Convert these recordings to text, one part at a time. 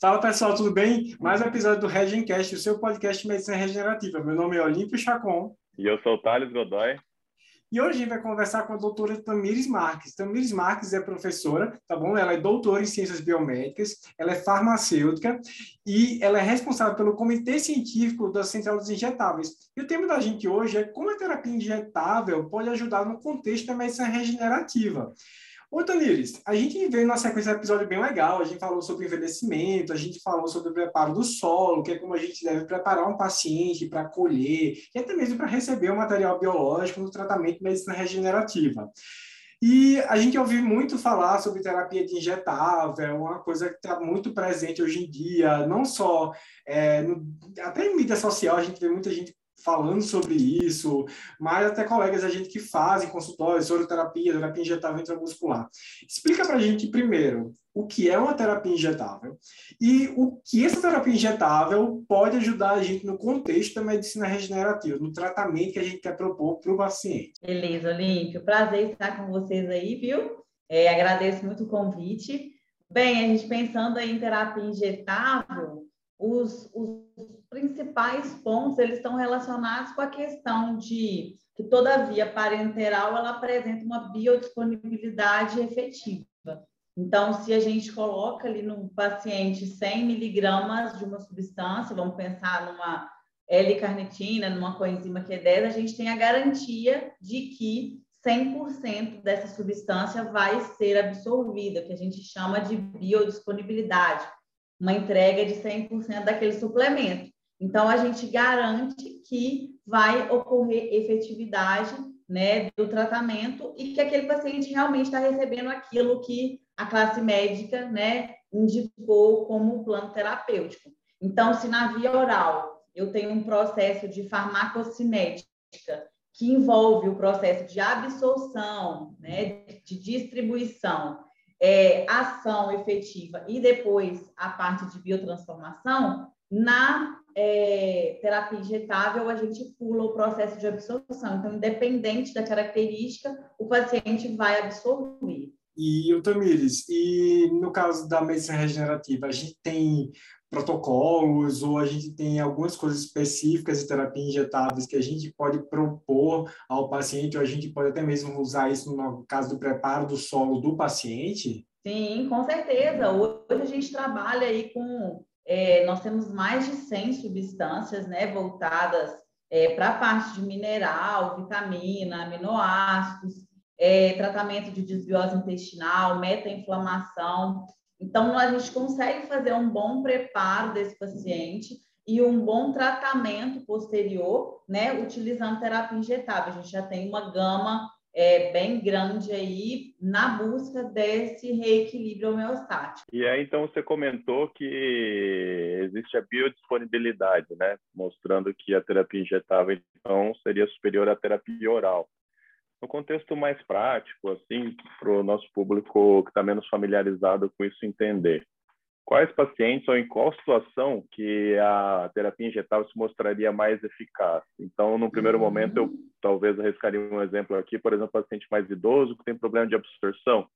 Fala pessoal, tudo bem? Mais um episódio do Regencast, o seu podcast de medicina regenerativa. Meu nome é Olímpio Chacon. E eu sou o Thales Godoy. E hoje a gente vai conversar com a doutora Tamires Marques. Tamires Marques é professora, tá bom? Ela é doutora em ciências biomédicas, ela é farmacêutica e ela é responsável pelo comitê científico da Central dos Injetáveis. E o tema da gente hoje é como a terapia injetável pode ajudar no contexto da medicina regenerativa. Ô, Tamires, a gente veio na sequência de episódio bem legal, a gente falou sobre envelhecimento, a gente falou sobre o preparo do solo, que é como a gente deve preparar um paciente para colher, e até mesmo para receber o material biológico no tratamento de medicina regenerativa. E a gente ouviu muito falar sobre terapia de injetável, uma coisa que está muito presente hoje em dia, não só, é, no, até em mídia social, a gente vê muita gente falando sobre isso, mas até colegas da gente que fazem consultórios, soroterapia, terapia injetável intramuscular. Explica para a gente primeiro o que é uma terapia injetável e o que essa terapia injetável pode ajudar a gente no contexto da medicina regenerativa, no tratamento que a gente quer propor para o paciente. Beleza, Olímpio. Prazer estar com vocês aí, viu? É, agradeço muito o convite. Bem, a gente pensando em terapia injetável, os, os principais pontos eles estão relacionados com a questão de que toda via parenteral ela apresenta uma biodisponibilidade efetiva. Então, se a gente coloca ali no paciente 100 miligramas de uma substância, vamos pensar numa L-carnitina, numa coenzima Q10, a gente tem a garantia de que 100% dessa substância vai ser absorvida, que a gente chama de biodisponibilidade uma entrega de 100% daquele suplemento. Então, a gente garante que vai ocorrer efetividade né, do tratamento e que aquele paciente realmente está recebendo aquilo que a classe médica né, indicou como plano terapêutico. Então, se na via oral eu tenho um processo de farmacocinética que envolve o processo de absorção, né, de distribuição é, ação efetiva e depois a parte de biotransformação, na é, terapia injetável, a gente pula o processo de absorção. Então, independente da característica, o paciente vai absorver. E, o Tamires, e no caso da medicina regenerativa, a gente tem protocolos ou a gente tem algumas coisas específicas de terapia injetáveis que a gente pode propor ao paciente ou a gente pode até mesmo usar isso no caso do preparo do solo do paciente? Sim, com certeza. Hoje a gente trabalha aí com, é, nós temos mais de 100 substâncias, né, voltadas é, para a parte de mineral, vitamina, aminoácidos, é, tratamento de desbiose intestinal, meta-inflamação. Então, a gente consegue fazer um bom preparo desse paciente e um bom tratamento posterior, né, utilizando terapia injetável. A gente já tem uma gama é, bem grande aí na busca desse reequilíbrio homeostático. E aí, então, você comentou que existe a biodisponibilidade, né, mostrando que a terapia injetável, então, seria superior à terapia oral. No contexto mais prático, assim, para o nosso público que está menos familiarizado com isso entender, quais pacientes ou em qual situação que a terapia injetável se mostraria mais eficaz? Então, no primeiro uhum. momento, eu talvez arriscaria um exemplo aqui, por exemplo, paciente mais idoso que tem problema de absorção.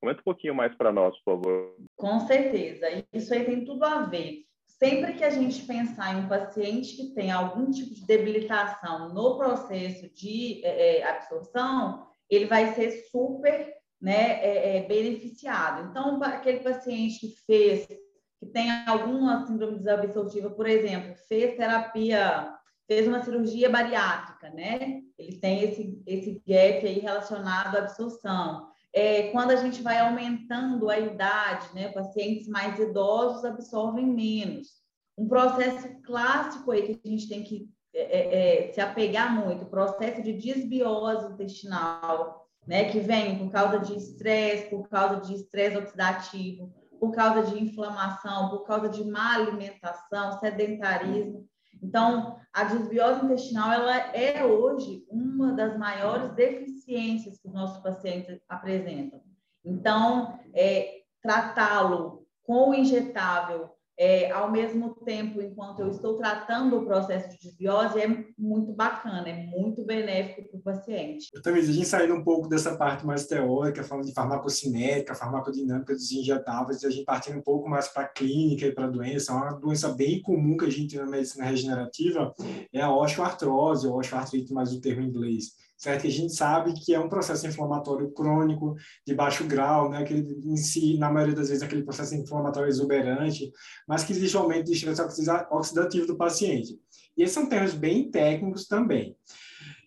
Comenta um pouquinho mais para nós, por favor. Com certeza. Isso aí tem tudo a ver sempre que a gente pensar em um paciente que tem algum tipo de debilitação no processo de é absorção, ele vai ser super né, é, é, beneficiado. Então, aquele paciente que fez, que tem alguma síndrome desabsortiva, por exemplo, fez terapia, fez uma cirurgia bariátrica, né? Ele tem esse, esse gap aí relacionado à absorção é, quando a gente vai aumentando a idade, né, pacientes mais idosos absorvem menos. Um processo clássico aí que a gente tem que é, é, é, se apegar muito, processo de desbiose intestinal, né, que vem por causa de estresse, por causa de estresse oxidativo, por causa de inflamação, por causa de má alimentação, sedentarismo. Então, a desbiose intestinal ela é hoje uma das maiores deficiências que os nossos pacientes apresentam. Então, é, tratá-lo com o injetável é, ao mesmo tempo, enquanto eu estou tratando o processo de desbiose, é muito bacana, é muito benéfico para o paciente. Eu também, a gente saindo um pouco dessa parte mais teórica, falando de farmacocinética, farmacodinâmica dos injetáveis, e a gente partindo um pouco mais para a clínica e para a doença, uma doença bem comum que a gente tem na medicina regenerativa é a osteoartrose, ou osteoartrite, mais o termo em inglês certo? Que a gente sabe que é um processo inflamatório crônico de baixo grau, né? Aquele em si, na maioria das vezes, aquele processo inflamatório exuberante, mas que existe um aumento de estresse oxidativo do paciente. E esses são termos bem técnicos também.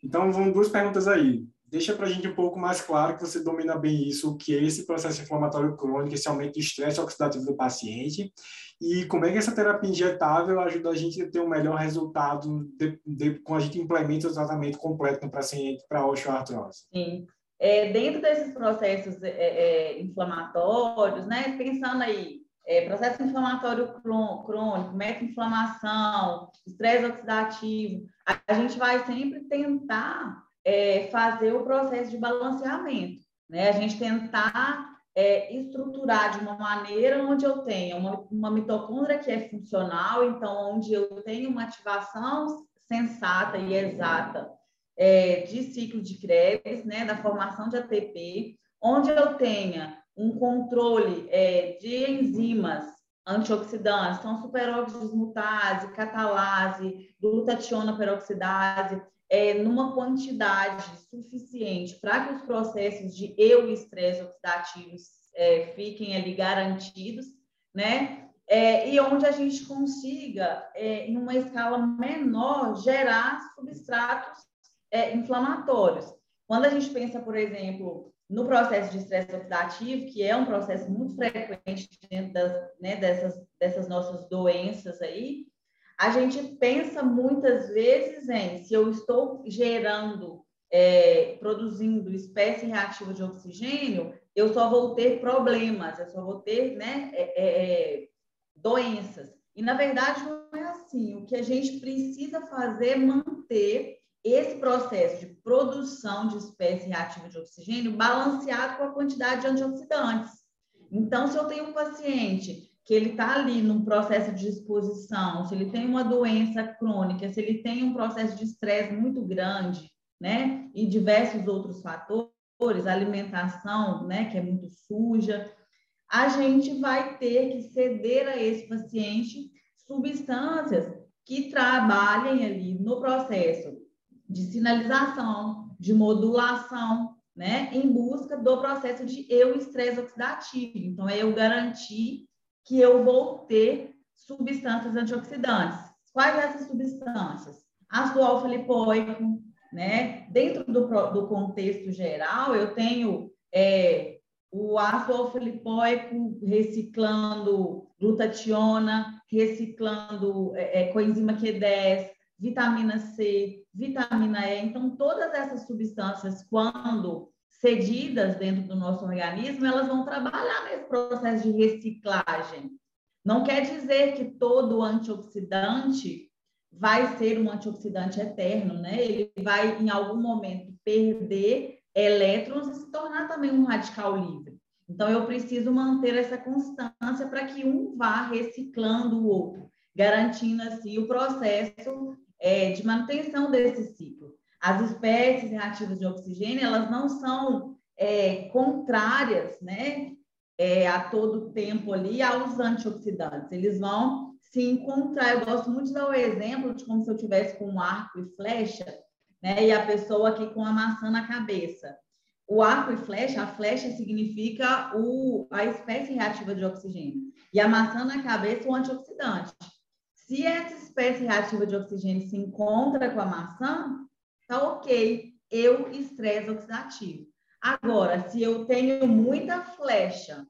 Então, vão duas perguntas aí. Deixa para a gente um pouco mais claro que você domina bem isso, o que é esse processo inflamatório crônico, esse aumento de estresse oxidativo do paciente, e como é que essa terapia injetável ajuda a gente a ter um melhor resultado de, de, quando a gente implementa o tratamento completo no paciente para osteoartrose? Sim. É, dentro desses processos é, é, inflamatórios, né, pensando aí, é, processo inflamatório crônico, meta-inflamação, estresse oxidativo, a, gente vai sempre tentar é, fazer o processo de balanceamento, né? A gente tentar é, estruturar de uma maneira onde eu tenha uma, uma mitocôndria que é funcional, então, onde eu tenho uma ativação sensata e exata é, de ciclo de Krebs, né, da formação de ATP, onde eu tenha um controle é, de enzimas antioxidantes, então superóxido dismutase, catalase, glutationa peroxidase, é, numa quantidade suficiente para que os processos de eu e estresse oxidativos é, fiquem ali garantidos, né? É, e onde a gente consiga, é, em uma escala menor, gerar substratos é, inflamatórios. Quando a gente pensa, por exemplo, no processo de estresse oxidativo, que é um processo muito frequente dentro das, né, dessas, dessas nossas doenças aí, a gente pensa muitas vezes em se eu estou gerando, é, produzindo espécie reativa de oxigênio, eu só vou ter problemas, eu só vou ter né, é, é, é, doenças. E, na verdade, não é assim. O que a gente precisa fazer é manter esse processo de produção de espécie reativa de oxigênio balanceado com a quantidade de antioxidantes. Então, se eu tenho um paciente que ele está ali num processo de exposição, se ele tem uma doença crônica, se ele tem um processo de estresse muito grande, né, e diversos outros fatores, alimentação, né, que é muito suja, a gente vai ter que ceder a esse paciente substâncias que trabalhem ali no processo de sinalização, de modulação, né, em busca do processo de eu estresse oxidativo. Então, é eu garantir que eu vou ter substâncias antioxidantes. Quais essas substâncias? Ácido alfa-lipoico, né? Dentro do, do contexto geral, eu tenho é, o ácido alfa-lipoico reciclando glutationa, reciclando é, é, coenzima Q10, vitamina C, vitamina E. Então, todas essas substâncias, quando cedidas dentro do nosso organismo, elas vão trabalhar nesse processo de reciclagem. Não quer dizer que todo antioxidante vai ser um antioxidante eterno, né? Ele vai, em algum momento, perder elétrons e se tornar também um radical livre. Então, eu preciso manter essa constância para que um vá reciclando o outro, garantindo, assim, o processo é, de manutenção desse ciclo. As espécies reativas de oxigênio, elas não são é, contrárias, né, é, a todo tempo ali aos antioxidantes. Eles vão se encontrar. Eu gosto muito de dar o exemplo de como se eu tivesse com um arco e flecha, né, e a pessoa aqui com a maçã na cabeça. O arco e flecha, a flecha significa o, a espécie reativa de oxigênio. E a maçã na cabeça, o antioxidante. Se essa espécie reativa de oxigênio se encontra com a maçã, tá ok, eu estresse oxidativo. Agora, se eu tenho muita flecha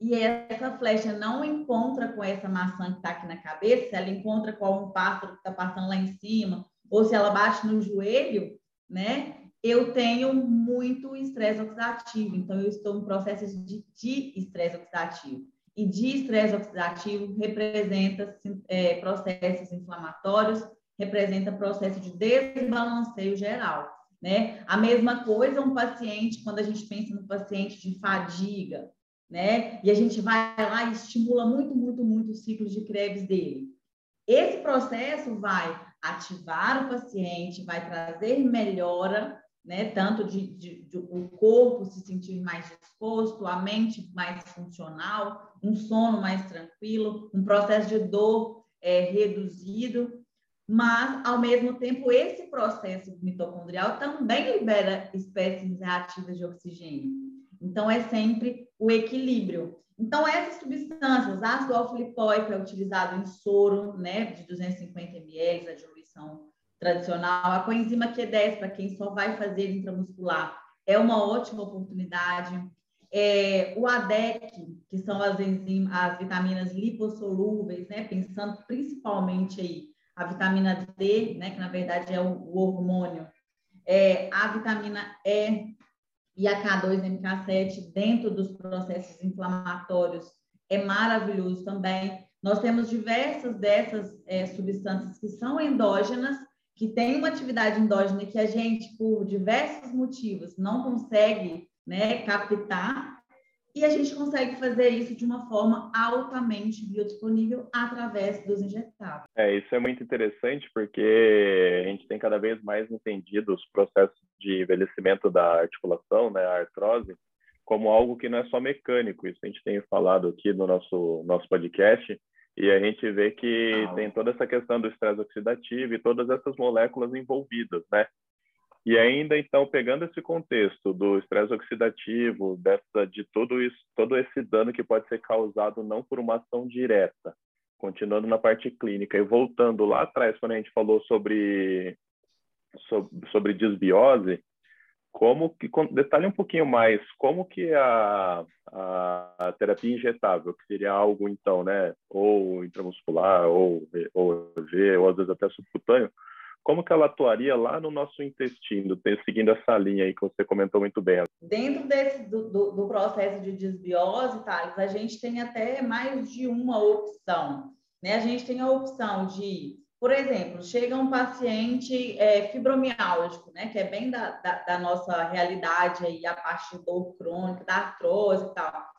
e essa flecha não encontra com essa maçã que está aqui na cabeça, se ela encontra com um pássaro que está passando lá em cima, ou se ela bate no joelho, né? Eu tenho muito estresse oxidativo, então eu estou em processo de, de estresse oxidativo. E de estresse oxidativo representa é, processos inflamatórios, representa processo de desbalanceio geral. Né? A mesma coisa um paciente, quando a gente pensa no paciente de fadiga, né? E a gente vai lá e estimula muito, muito, muito o ciclo de Krebs dele. Esse processo vai ativar o paciente, vai trazer melhora, né? Tanto de, de, de, o corpo se sentir mais disposto, a mente mais funcional, um sono mais tranquilo, um processo de dor é, reduzido, mas ao mesmo tempo esse processo mitocondrial também libera espécies reativas de oxigênio. Então é sempre o equilíbrio. Então, essas substâncias, ácido alfa-lipoico é utilizado em soro, né, de 250 ml, a diluição tradicional. A coenzima Q10, para quem só vai fazer intramuscular, é uma ótima oportunidade. É, o ADEC, que são as enzimas, as vitaminas lipossolúveis, né, pensando principalmente aí a vitamina D, né, que na verdade é o, o hormônio, é, a vitamina E, e a K2MK7 dentro dos processos inflamatórios é maravilhoso também. Nós temos diversas dessas é, substâncias que são endógenas, que têm uma atividade endógena que a gente, por diversos motivos, não consegue né, captar, e a gente consegue fazer isso de uma forma altamente biodisponível através dos injetáveis. É, isso é muito interessante porque a gente tem cada vez mais entendido os processos de envelhecimento da articulação, né, a artrose, como algo que não é só mecânico. Isso a gente tem falado aqui no nosso nosso podcast e a gente vê que ah, tem toda essa questão do estresse oxidativo e todas essas moléculas envolvidas, né? E ainda, então, pegando esse contexto do estresse oxidativo, dessa, de todo, isso, todo esse dano que pode ser causado não por uma ação direta, continuando na parte clínica e voltando lá atrás, quando a gente falou sobre, sobre, desbiose, como que detalhe um pouquinho mais como que a, a, terapia injetável que seria algo então né ou intramuscular ou ou V, ou às vezes até subcutâneo como que ela atuaria lá no nosso intestino, seguindo essa linha aí que você comentou muito bem? Dentro desse, do, do, do processo de desbiose, Thales, a gente tem até mais de uma opção. Né? A gente tem a opção de, por exemplo, chega um paciente é, fibromiálgico, né? que é bem da, da, da, nossa realidade, aí, a parte de dor crônica, da artrose e tal.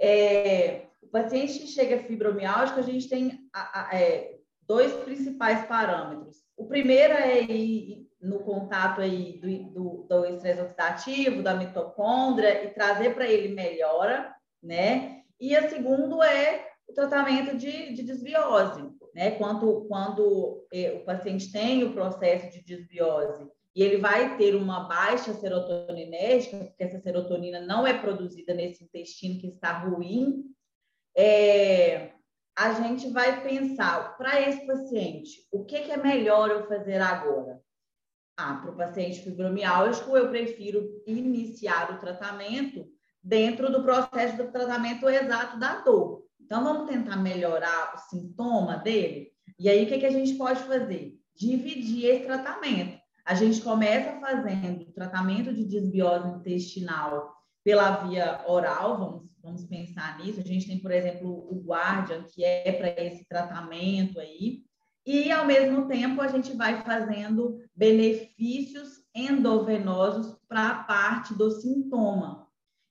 É, o paciente que chega fibromiálgico, a gente tem a, a, é, dois principais parâmetros. O primeiro é ir no contato aí do, do, do estresse oxidativo, da mitocôndria, e trazer para ele melhora, né? E a segundo é o tratamento de, de desbiose, né? Quando, quando é, o paciente tem o processo de desbiose e ele vai ter uma baixa serotoninérgica, porque essa serotonina não é produzida nesse intestino que está ruim, é, a gente vai pensar para esse paciente, o que, que, é melhor eu fazer agora? Ah, para o paciente fibromialgico, eu prefiro iniciar o tratamento dentro do processo do tratamento exato da dor. Então, vamos tentar melhorar o sintoma dele? E aí, o que, que a gente pode fazer? Dividir esse tratamento. A gente começa fazendo tratamento de desbiose intestinal pela via oral, vamos, vamos pensar nisso. A gente tem, por exemplo, o Guardian, que é para esse tratamento aí, e ao mesmo tempo a gente vai fazendo benefícios endovenosos para a parte do sintoma.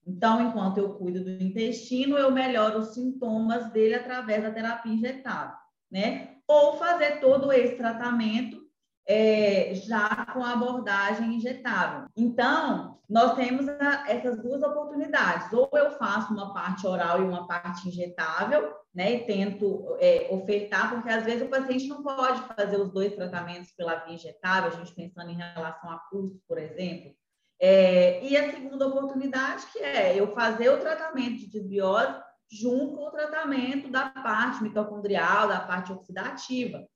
Então, enquanto eu cuido do intestino, eu melhoro os sintomas dele através da terapia injetável, né? Ou fazer todo esse tratamento é, já com abordagem injetável. Então, nós temos a, essas duas oportunidades. Ou eu faço uma parte oral e uma parte injetável, né? E tento é, ofertar, porque às vezes o paciente não pode fazer os dois tratamentos pela via injetável, a gente pensando em relação a custo, por exemplo. É, e a segunda oportunidade, que é eu fazer o tratamento de desbiose junto com o tratamento da parte mitocondrial, da parte oxidativa.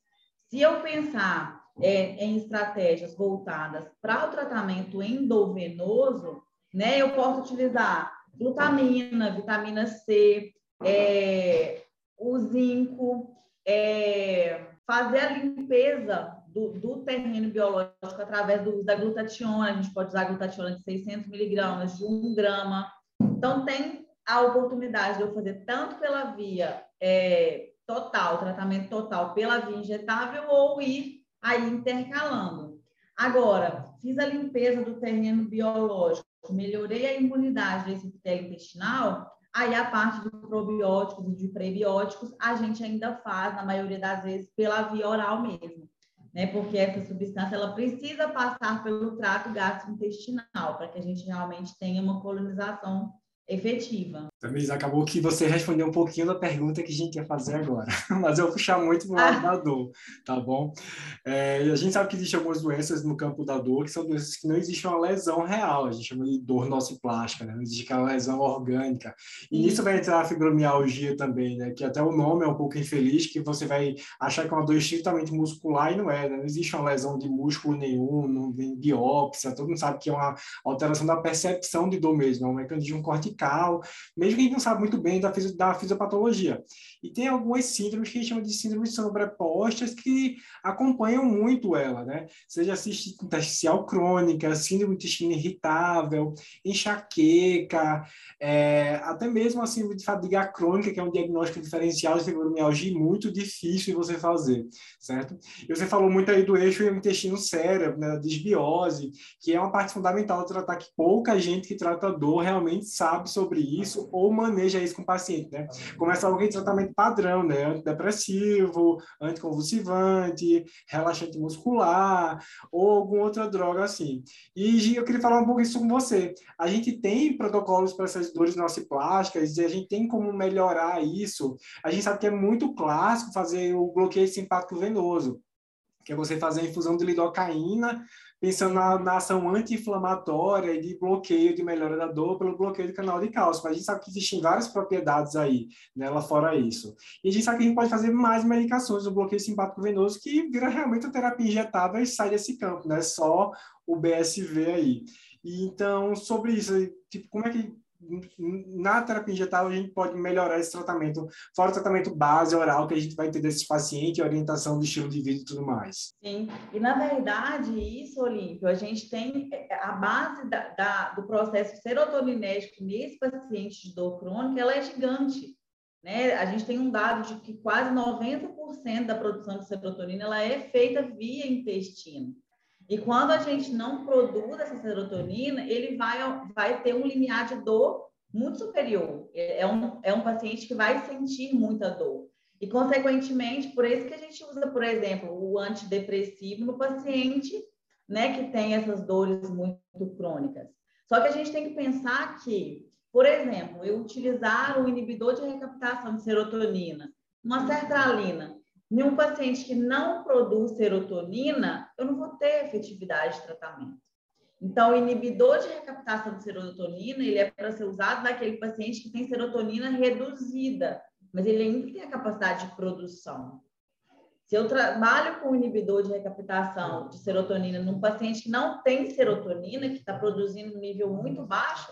Se eu pensar é, em estratégias voltadas para o tratamento endovenoso, né, eu posso utilizar glutamina, vitamina C, é, o zinco, é, fazer a limpeza do, do, terreno biológico através do uso da glutationa. A gente pode usar glutationa de 600 miligramas, de 1 grama. Então, tem a oportunidade de eu fazer tanto pela via é, total, tratamento total pela via injetável, ou ir aí intercalando. Agora, fiz a limpeza do terreno biológico, melhorei a imunidade desse epitélio intestinal, Aí a parte de probióticos e de prebióticos a gente ainda faz, na maioria das vezes, pela via oral mesmo, né? Porque essa substância ela precisa passar pelo trato gastrointestinal para que a gente realmente tenha uma colonização efetiva. Tamires, acabou que você respondeu um pouquinho da pergunta que a gente ia fazer agora, mas eu vou puxar muito para o lado ah. da dor, tá bom? É, a gente sabe que existem algumas doenças no campo da dor que são doenças que não existe uma lesão real, a gente chama de dor nociplástica, né? não existe aquela lesão orgânica. E nisso vai entrar a fibromialgia também, né? que até o nome é um pouco infeliz, que você vai achar que é uma dor estritamente muscular e não é, né? não existe uma lesão de músculo nenhum, não tem biópsia, todo mundo sabe que é uma alteração da percepção de dor mesmo, é um mecanismo cortical, mesmo que a gente não sabe muito bem da, da fisiopatologia. E tem algumas síndromes que a gente chama de síndromes sobrepostas que acompanham muito ela, né? Seja cistite intersticial crônica, síndrome de intestino irritável, enxaqueca, é, até mesmo a síndrome de fadiga crônica, que é um diagnóstico diferencial de fibromialgia muito difícil de você fazer, certo? E você falou muito aí do eixo intestino-cérebro, né, desbiose, que é uma parte fundamental de tratar que pouca gente que trata dor realmente sabe sobre isso ou maneja isso com o paciente, né? Começa alguém tratamento padrão, né? Antidepressivo, anticonvulsivante, relaxante muscular ou alguma outra droga assim. E eu queria falar um pouco isso com você. A gente tem protocolos para essas dores nociplásticas e a gente tem como melhorar isso. A gente sabe que é muito clássico fazer o bloqueio simpático venoso que é você fazer a infusão de lidocaína pensando na, na ação anti-inflamatória e de bloqueio, de melhora da dor pelo bloqueio do canal de cálcio. Mas a gente sabe que existem várias propriedades aí, né, fora isso. E a gente sabe que a gente pode fazer mais medicações do bloqueio simpático venoso que vira realmente a terapia injetável e sai desse campo, né? Só o BSV aí. E, então, sobre isso, tipo, como é que na terapia injetável a gente pode melhorar esse tratamento, fora o tratamento base oral que a gente vai ter desses pacientes, orientação do estilo de vida e tudo mais. Sim, e na verdade isso, Olímpio, a gente tem é, a base da, da, do processo serotoninético nesse paciente de dor crônica, ela é gigante. Né? A gente tem um dado de que quase 90% da produção de serotonina ela é feita via intestino. E quando a gente não produz essa serotonina, ele vai, vai ter um limiar de dor muito superior. É, é um, é um paciente que vai sentir muita dor. E, consequentemente, por isso que a gente usa, por exemplo, o antidepressivo no paciente né, que tem essas dores muito crônicas. Só que a gente tem que pensar que, por exemplo, eu utilizar o inibidor de recaptação de serotonina, uma sertralina, em um paciente que não produz serotonina, eu não vou ter efetividade de tratamento. Então, o inibidor de recaptação de serotonina, ele é para ser usado naquele paciente que tem serotonina reduzida, mas ele ainda tem a capacidade de produção. Se eu trabalho com inibidor de recaptação de serotonina num paciente que não tem serotonina, que está produzindo um nível muito baixo,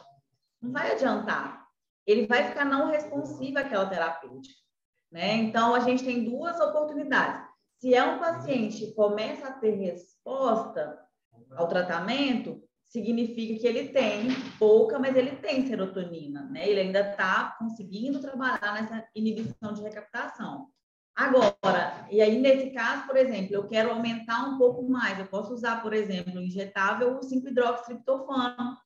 não vai adiantar. Ele vai ficar não responsivo àquela terapêutica. Né? Então, a gente tem duas oportunidades. Se é um paciente que começa a ter resposta ao tratamento, significa que ele tem pouca, mas ele tem serotonina, né? Ele ainda está conseguindo trabalhar nessa inibição de recaptação. Agora, e aí nesse caso, por exemplo, eu quero aumentar um pouco mais, eu posso usar, por exemplo, injetável 5-hidroxitriptofano,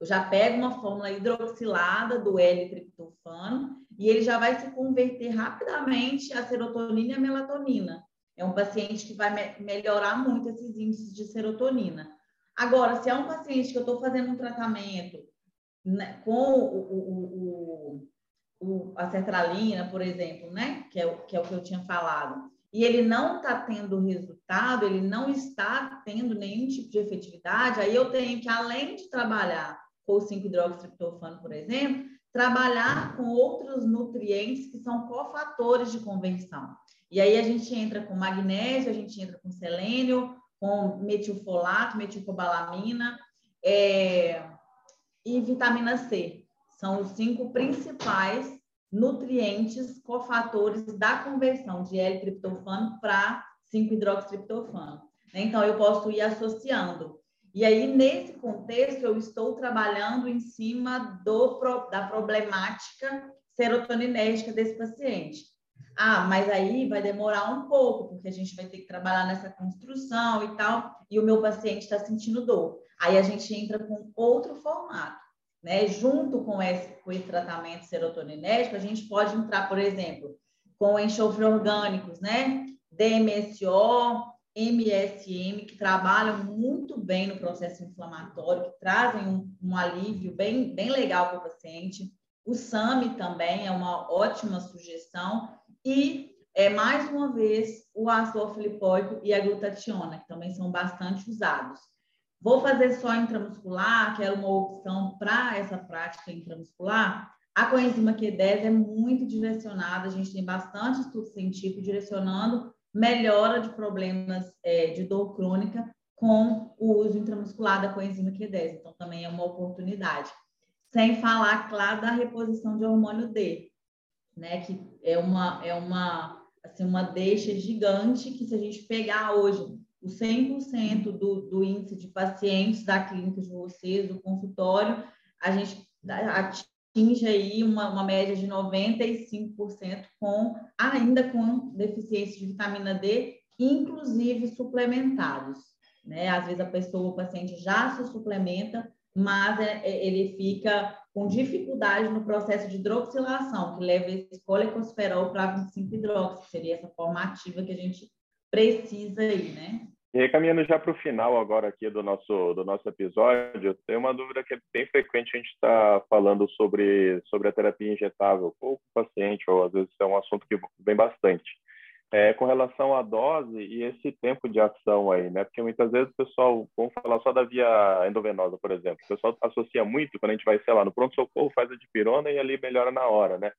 eu já pego uma fórmula hidroxilada do L-triptofano e ele já vai se converter rapidamente a serotonina e a melatonina. É um paciente que vai me melhorar muito esses índices de serotonina. Agora, se é um paciente que eu estou fazendo um tratamento né, com o, o, o, o, a sertralina, por exemplo, né, que é, que é o que eu tinha falado, e ele não está tendo resultado, ele não está tendo nenhum tipo de efetividade, aí eu tenho que, além de trabalhar ou 5-hidroxitriptofano, por exemplo, trabalhar com outros nutrientes que são cofatores de conversão. E aí a gente entra com magnésio, a gente entra com selênio, com metilfolato, metilcobalamina é, e vitamina C. São os cinco principais nutrientes cofatores da conversão de L-triptofano para 5-hidroxitriptofano. Então, eu posso ir associando e aí, nesse contexto, eu estou trabalhando em cima do, da problemática serotoninética desse paciente. Ah, mas aí vai demorar um pouco, porque a gente vai ter que trabalhar nessa construção e tal, e o meu paciente está sentindo dor. Aí a gente entra com outro formato. né, junto com esse, com esse tratamento serotoninérgico, a gente pode entrar, por exemplo, com enxofre orgânicos, né, DMSO, MSM, que trabalham muito bem no processo inflamatório, que trazem um, um alívio bem, bem legal para o paciente. O SAMI também é uma ótima sugestão. E, é, mais uma vez, o ácido alfa-lipóico e a glutationa, que também são bastante usados. Vou fazer só intramuscular, que era uma opção para essa prática intramuscular. A coenzima Q10 é muito direcionada, a gente tem bastante estudo científico direcionando melhora de problemas é, de dor crônica com o uso intramuscular da coenzima Q10. Então, também é uma oportunidade. Sem falar, claro, da reposição de hormônio D, né? Que é uma, é uma, assim, uma deixa gigante que se a gente pegar hoje o 100% do, do índice de pacientes da clínica de vocês, do consultório, a gente atinge aí uma, uma média de 95% com ainda com deficiência de vitamina D, inclusive suplementados. Né? Às vezes a pessoa, o paciente já se suplementa, mas é, é, ele fica com dificuldade no processo de hidroxilação, que leva esse colecosferol para 25-hidroxi, que seria essa forma ativa que a gente precisa aí, né? E caminhando já para o final agora aqui do nosso, do nosso episódio, tem uma dúvida que é bem frequente, a gente está falando sobre, sobre a terapia injetável com o paciente, ou às vezes é um assunto que vem bastante. É, com relação à dose e esse tempo de ação aí, né? Porque muitas vezes o pessoal, vamos falar só da via endovenosa, por exemplo, o pessoal associa muito quando a gente vai, sei lá, no pronto-socorro faz a dipirona e ali melhora na hora, né?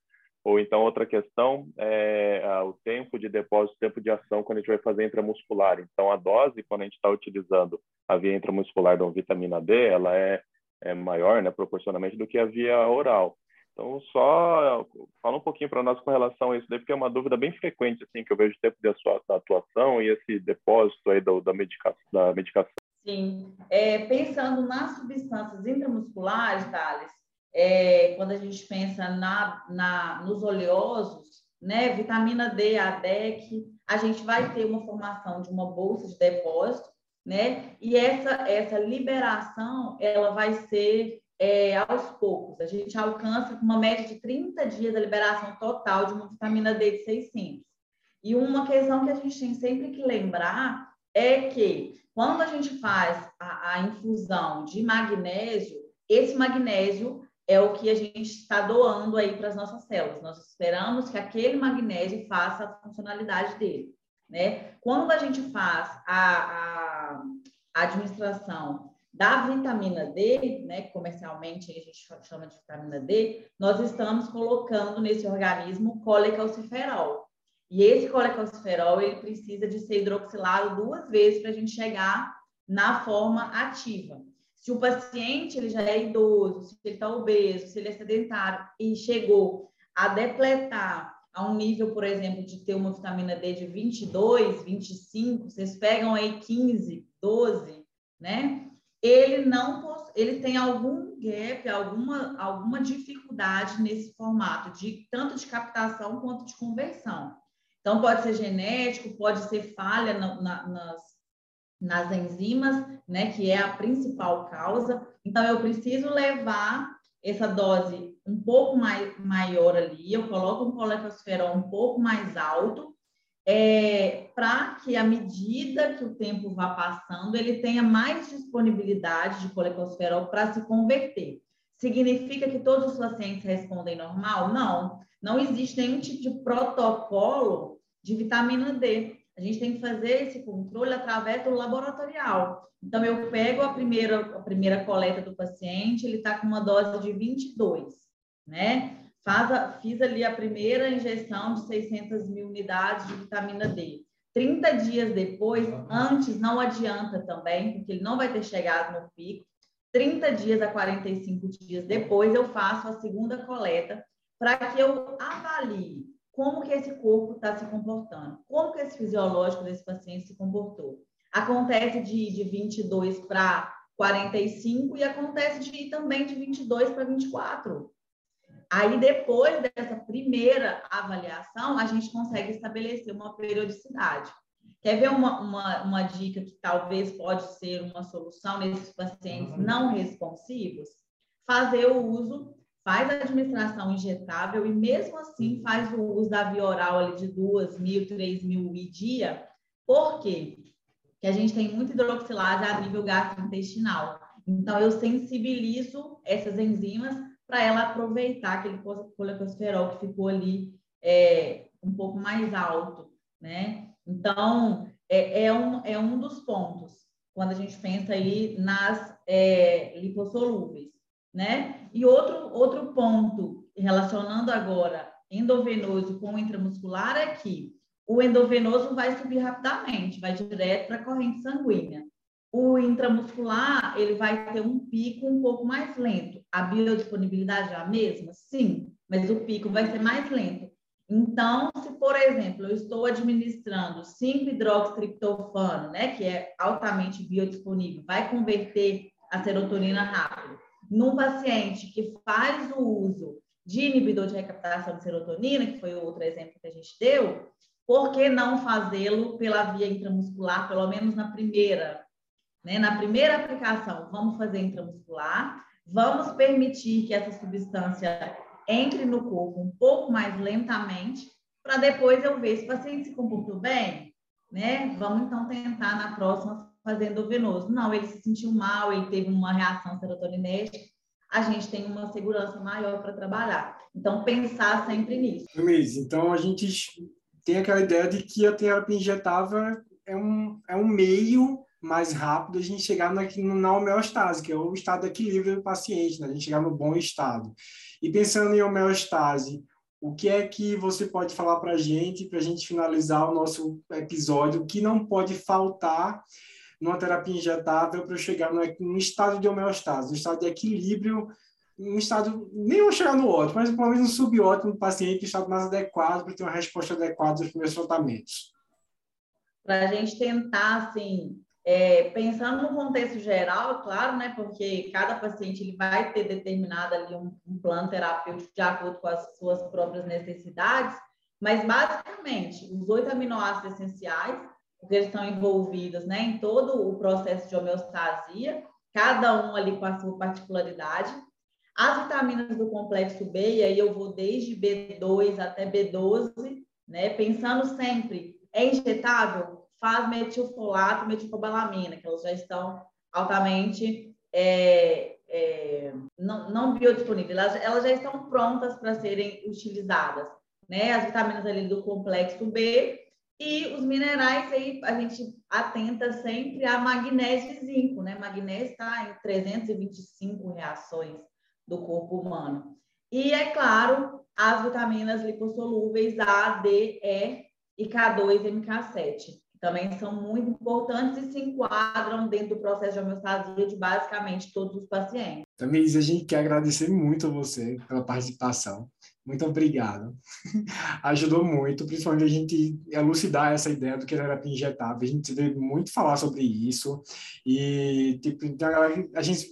Ou então, outra questão é o tempo de depósito, tempo de ação quando a gente vai fazer intramuscular. Então, a dose, quando a gente está utilizando a via intramuscular da vitamina D, ela é, é maior, né, proporcionalmente, do que a via oral. Então, só fala um pouquinho para nós com relação a isso daí, porque é uma dúvida bem frequente, assim, que eu vejo o tempo de atuação e esse depósito aí da, da, medicação, da medicação. Sim. É, pensando nas substâncias intramusculares, Thales, é, quando a gente pensa na, na, nos oleosos, né, vitamina D, a DEC, a gente vai ter uma formação de uma bolsa de depósito, né, e essa, essa liberação, ela vai ser é, aos poucos. A gente alcança uma média de 30 dias da liberação total de uma vitamina D de 600. E uma questão que a gente tem sempre que lembrar é que quando a gente faz a, a infusão de magnésio, esse magnésio é o que a gente está doando aí para as nossas células. Nós esperamos que aquele magnésio faça a funcionalidade dele. Né? Quando a gente faz a, a, administração da vitamina D, né, comercialmente a gente chama de vitamina D, nós estamos colocando nesse organismo colecalciferol. E esse colecalciferol, ele precisa de ser hidroxilado duas vezes para a gente chegar na forma ativa. Se o paciente ele já é idoso, se ele está obeso, se ele é sedentário e chegou a depletar a um nível, por exemplo, de ter uma vitamina D de 22, 25, vocês pegam aí 15, 12, né? Ele não ele tem algum gap, alguma alguma dificuldade nesse formato de tanto de captação quanto de conversão. Então pode ser genético, pode ser falha na, na, nas nas enzimas, né, que é a principal causa. Então, eu preciso levar essa dose um pouco mais maior ali, eu coloco um colecosferol um pouco mais alto, é, para que, à medida que o tempo vá passando, ele tenha mais disponibilidade de colecosferol para se converter. Significa que todos os pacientes respondem normal? Não. Não existe nenhum tipo de protocolo de vitamina D. A gente tem que fazer esse controle através do laboratorial. Então, eu pego a primeira, a primeira coleta do paciente, ele está com uma dose de 22, né? Faz a, fiz ali a primeira injeção de 600 mil unidades de vitamina D. 30 dias depois, antes não adianta também, porque ele não vai ter chegado no pico. 30 dias a 45 dias depois, eu faço a segunda coleta para que eu avalie como que esse corpo está se comportando, como que esse fisiológico desse paciente se comportou. Acontece de ir de 22 para 45 e acontece de ir também de 22 para 24. Aí, depois dessa primeira avaliação, a gente consegue estabelecer uma periodicidade. Quer ver uma, uma, uma dica que talvez pode ser uma solução nesses pacientes uhum. não responsivos? fazer o uso, faz a administração injetável e mesmo assim faz o uso da via oral ali de duas mil, três mil e dia. Por quê? Porque a gente tem muita hidroxilase a nível gastrointestinal. Então, eu sensibilizo essas enzimas para ela aproveitar aquele colecosterol que ficou ali é, um pouco mais alto, né? Então, é, é, um, é um dos pontos quando a gente pensa aí nas é, lipossolúveis, né? E outro, outro ponto, relacionando agora endovenoso com intramuscular, é que o endovenoso vai subir rapidamente, vai direto para a corrente sanguínea. O intramuscular, ele vai ter um pico um pouco mais lento. A biodisponibilidade é a mesma? Sim, mas o pico vai ser mais lento. Então, se, por exemplo, eu estou administrando 5-hidroxitriptofano, né, que é altamente biodisponível, vai converter a serotonina rápido, num paciente que faz o uso de inibidor de recaptação de serotonina, que foi o outro exemplo que a gente deu, por que não fazê-lo pela via intramuscular, pelo menos na primeira? Né? Na primeira aplicação, vamos fazer intramuscular, vamos permitir que essa substância entre no corpo um pouco mais lentamente, para depois eu ver se o paciente se comportou bem, né? Vamos então tentar na próxima fazer endovenoso. Não, ele se sentiu mal, ele teve uma reação serotoninérgica, a gente tem uma segurança maior para trabalhar. Então, pensar sempre nisso. Luiz, então a gente tem aquela ideia de que a terapia injetável é um, é um meio mais rápido a gente chegar na, na homeostase, que é o estado de equilíbrio do paciente, né? a gente chegar no bom estado. E pensando em homeostase, o que é que você pode falar para a gente, para a gente finalizar o nosso episódio, o que não pode faltar numa terapia injetável para eu chegar no, estado de homeostase, no estado de equilíbrio, um estado, nem vou chegar no ótimo, mas pelo menos um subótimo do paciente, um estado mais adequado para ter uma resposta adequada aos primeiros tratamentos. Para a gente tentar, assim, é, pensando no contexto geral, claro, né, porque cada paciente ele vai ter determinado ali um, um, plano terapêutico de acordo com as suas próprias necessidades, mas basicamente os oito aminoácidos essenciais, porque eles estão envolvidos né, em todo o processo de homeostasia, cada um ali com a sua particularidade. As vitaminas do complexo B, e aí eu vou desde B2 até B12, né, pensando sempre, é injetável? faz metilfolato, metilcobalamina, que elas já estão altamente é, é, não, não biodisponíveis, elas, elas já estão prontas para serem utilizadas. Né? As vitaminas ali do complexo B e os minerais aí a gente atenta sempre a magnésio e zinco, né? Magnésio está em 325 reações do corpo humano. E é claro, as vitaminas lipossolúveis A, D, E e K2 e MK7 também são muito importantes e se enquadram dentro do processo de homeostasia de basicamente todos os pacientes. Também a gente quer agradecer muito a você pela participação. Muito obrigado. Ajudou muito, principalmente a gente elucidar essa ideia do que era terapia injetável. A gente vê muito falar sobre isso e tipo, então, a gente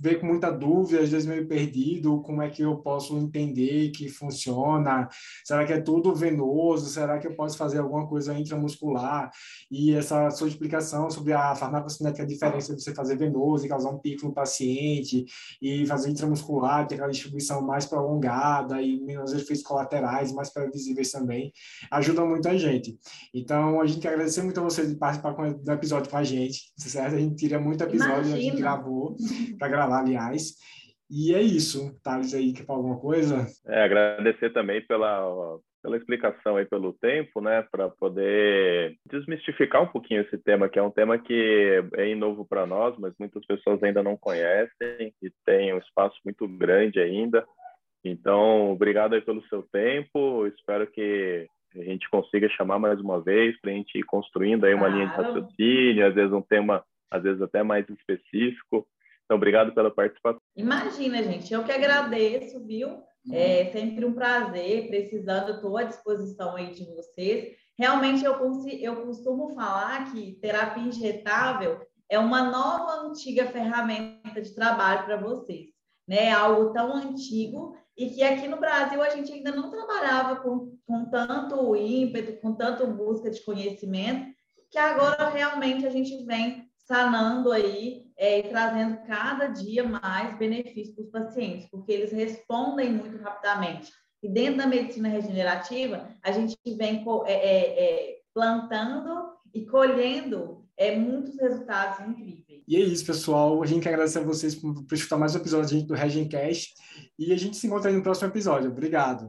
vê com muita dúvida, às vezes meio perdido, como é que eu posso entender que funciona? Será que é tudo venoso? Será que eu posso fazer alguma coisa intramuscular? E essa sua explicação sobre a farmacocinética, a diferença de você fazer venoso e causar um pico no paciente e fazer intramuscular, ter aquela distribuição mais prolongada e menos efeitos colaterais, mais previsíveis também, ajuda muito a gente. Então, a gente quer agradecer muito a você de participar do episódio com a gente, certo? A gente tira muito episódio, Imagina. a gente gravou, para gravar, aliás. E é isso. Thales aí, quer falar alguma coisa? É, agradecer também pela, pela explicação aí pelo tempo, né, para poder desmistificar um pouquinho esse tema, que é um tema que é novo para nós, mas muitas pessoas ainda não conhecem e tem um espaço muito grande ainda. Então, obrigado aí pelo seu tempo. Espero que a gente consiga chamar mais uma vez para a gente ir construindo aí uma claro. linha de raciocínio, às vezes um tema, às vezes até mais específico. Então, obrigado pela participação. Imagina, gente, eu que agradeço, viu? É sempre um prazer, precisando, estou à disposição aí de vocês. Realmente, eu, eu costumo falar que terapia injetável é uma nova, antiga ferramenta de trabalho para vocês. Né? Algo tão antigo e que aqui no Brasil a gente ainda não trabalhava com, com tanto ímpeto, com tanto busca de conhecimento, que agora realmente a gente vem sanando aí é, e trazendo cada dia mais benefícios para os pacientes, porque eles respondem muito rapidamente. E dentro da medicina regenerativa, a gente vem é, é, é, plantando e colhendo é, muitos resultados incríveis. E é isso, pessoal. A gente quer agradecer a vocês por, por escutar mais um episódio do Regencast e a gente se encontra aí no próximo episódio. Obrigado.